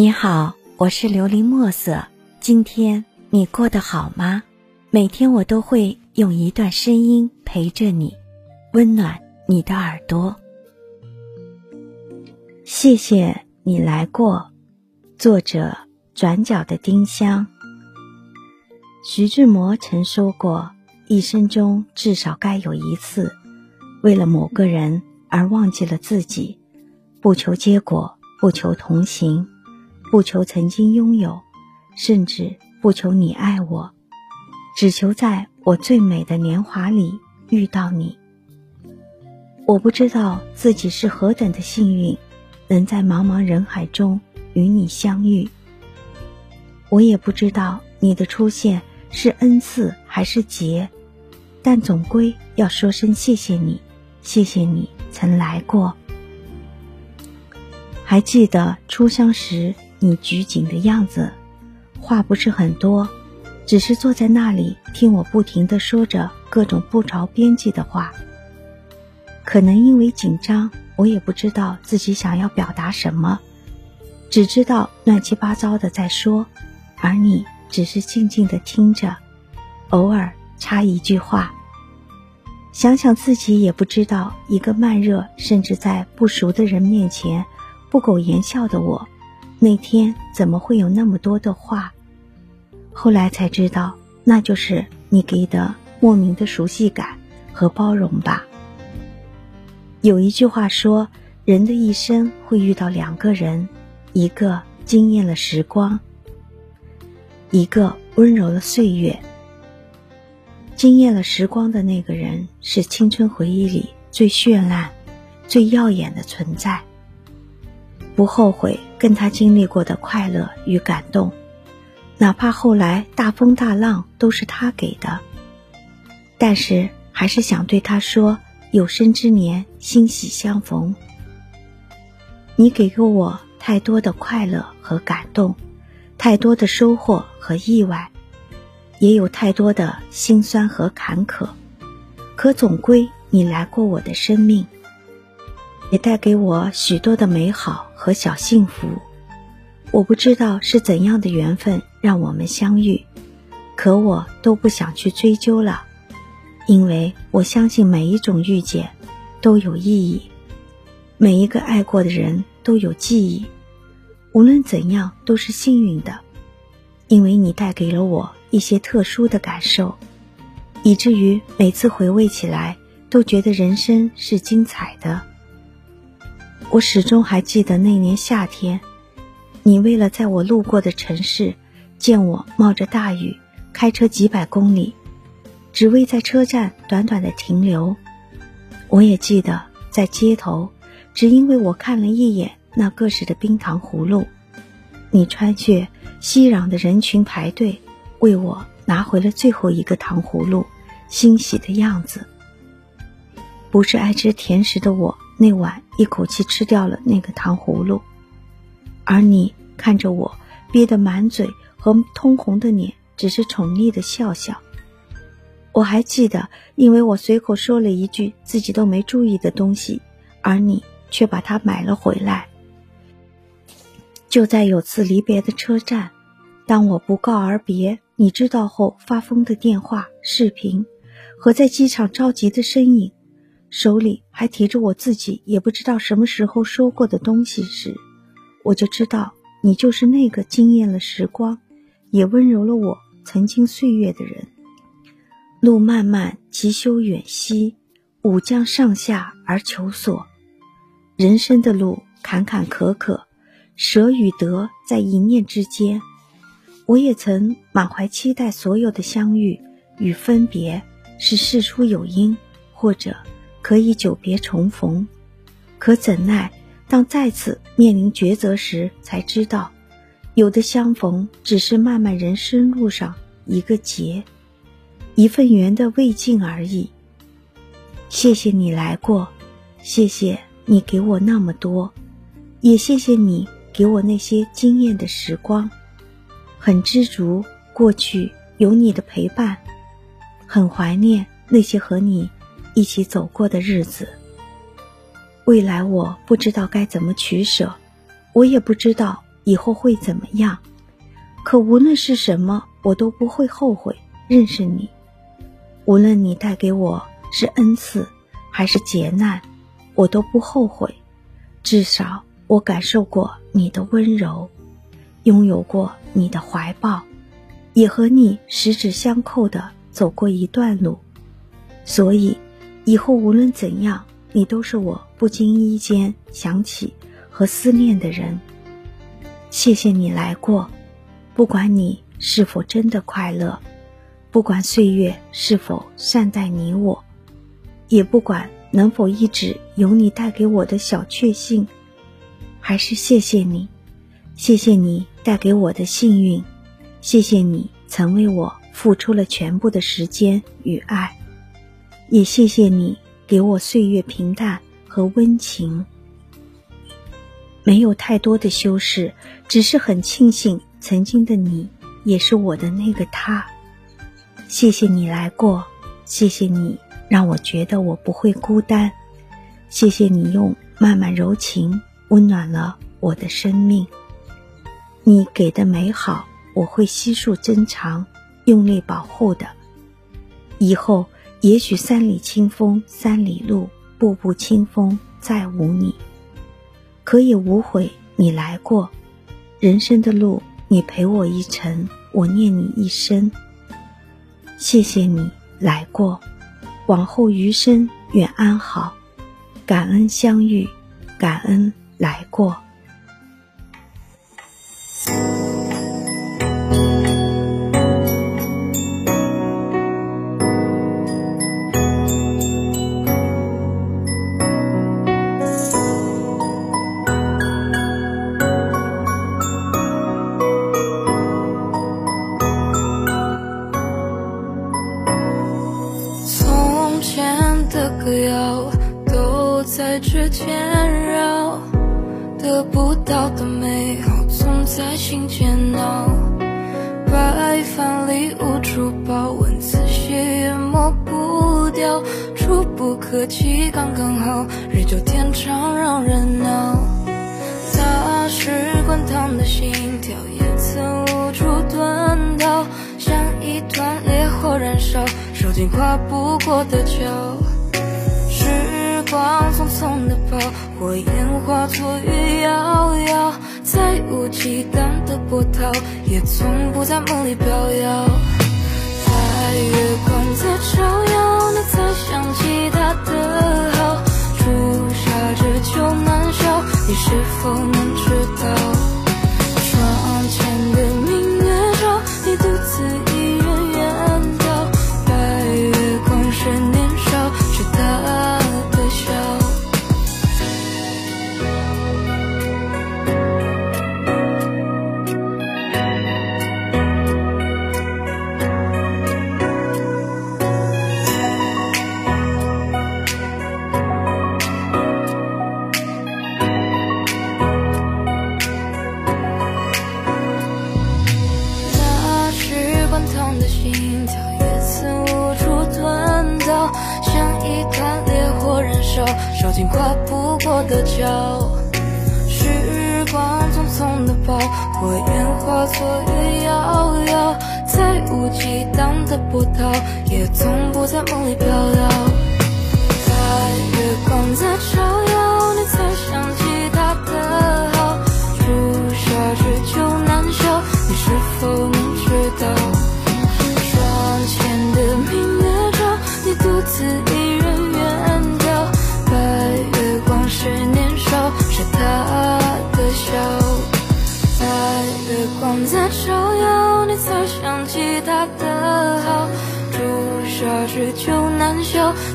你好，我是琉璃墨色。今天你过得好吗？每天我都会用一段声音陪着你，温暖你的耳朵。谢谢你来过。作者：转角的丁香。徐志摩曾说过：“一生中至少该有一次，为了某个人而忘记了自己，不求结果，不求同行。”不求曾经拥有，甚至不求你爱我，只求在我最美的年华里遇到你。我不知道自己是何等的幸运，能在茫茫人海中与你相遇。我也不知道你的出现是恩赐还是劫，但总归要说声谢谢你，谢谢你曾来过。还记得初相识。你拘谨的样子，话不是很多，只是坐在那里听我不停的说着各种不着边际的话。可能因为紧张，我也不知道自己想要表达什么，只知道乱七八糟的在说，而你只是静静的听着，偶尔插一句话。想想自己也不知道，一个慢热甚至在不熟的人面前不苟言笑的我。那天怎么会有那么多的话？后来才知道，那就是你给的莫名的熟悉感和包容吧。有一句话说，人的一生会遇到两个人，一个惊艳了时光，一个温柔了岁月。惊艳了时光的那个人，是青春回忆里最绚烂、最耀眼的存在。不后悔跟他经历过的快乐与感动，哪怕后来大风大浪都是他给的，但是还是想对他说：有生之年欣喜相逢。你给过我太多的快乐和感动，太多的收获和意外，也有太多的辛酸和坎坷，可总归你来过我的生命。也带给我许多的美好和小幸福。我不知道是怎样的缘分让我们相遇，可我都不想去追究了，因为我相信每一种遇见都有意义，每一个爱过的人都有记忆，无论怎样都是幸运的，因为你带给了我一些特殊的感受，以至于每次回味起来都觉得人生是精彩的。我始终还记得那年夏天，你为了在我路过的城市见我冒着大雨开车几百公里，只为在车站短短的停留。我也记得在街头，只因为我看了一眼那各式的冰糖葫芦，你穿越熙攘的人群排队，为我拿回了最后一个糖葫芦，欣喜的样子。不是爱吃甜食的我。那晚一口气吃掉了那个糖葫芦，而你看着我憋得满嘴和通红的脸，只是宠溺的笑笑。我还记得，因为我随口说了一句自己都没注意的东西，而你却把它买了回来。就在有次离别的车站，当我不告而别，你知道后发疯的电话、视频，和在机场着急的身影。手里还提着我自己也不知道什么时候说过的东西时，我就知道你就是那个惊艳了时光，也温柔了我曾经岁月的人。路漫漫其修远兮，吾将上下而求索。人生的路坎坎坷坷，舍与得在一念之间。我也曾满怀期待，所有的相遇与分别是事出有因，或者。可以久别重逢，可怎奈当再次面临抉择时，才知道，有的相逢只是漫漫人生路上一个劫，一份缘的未尽而已。谢谢你来过，谢谢你给我那么多，也谢谢你给我那些惊艳的时光。很知足过去有你的陪伴，很怀念那些和你。一起走过的日子，未来我不知道该怎么取舍，我也不知道以后会怎么样。可无论是什么，我都不会后悔认识你。无论你带给我是恩赐还是劫难，我都不后悔。至少我感受过你的温柔，拥有过你的怀抱，也和你十指相扣的走过一段路。所以，以后无论怎样，你都是我不经意间想起和思念的人。谢谢你来过，不管你是否真的快乐。不管岁月是否善待你我，也不管能否一直有你带给我的小确幸，还是谢谢你，谢谢你带给我的幸运，谢谢你曾为我付出了全部的时间与爱，也谢谢你给我岁月平淡和温情。没有太多的修饰，只是很庆幸曾经的你也是我的那个他。谢谢你来过，谢谢你让我觉得我不会孤单，谢谢你用慢慢柔情温暖了我的生命。你给的美好，我会悉数珍藏，用力保护的。以后也许三里清风三里路，步步清风再无你，可也无悔你来过。人生的路，你陪我一程，我念你一生。谢谢你来过，往后余生愿安好，感恩相遇，感恩来过。间绕，得不到的美好总在心间闹。白饭里无处报，文字写也抹不掉，触不可及刚刚好，日久天长让人恼。大使滚烫的心跳也曾无处遁逃，像一团烈火燃烧，烧尽跨不过的桥。光匆匆的跑，火焰化作雨遥遥，再无忌惮的波涛，也从不在梦里飘摇。在月光在照耀，你才想起的桥，时光匆匆的跑，火焰化作月遥遥，再无忌惮的波涛，也从不在梦里飘摇。在月光在照耀，你才想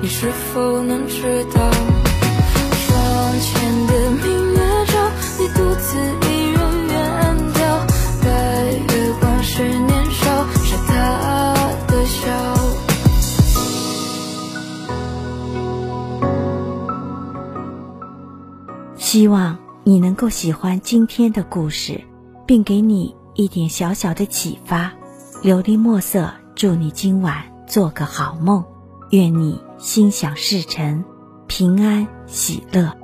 你是否能知道？窗前的明月照，你独自一人远眺。白月光是年少，是他的笑。希望你能够喜欢今天的故事，并给你一点小小的启发。琉璃墨色，祝你今晚做个好梦，愿你心想事成，平安喜乐。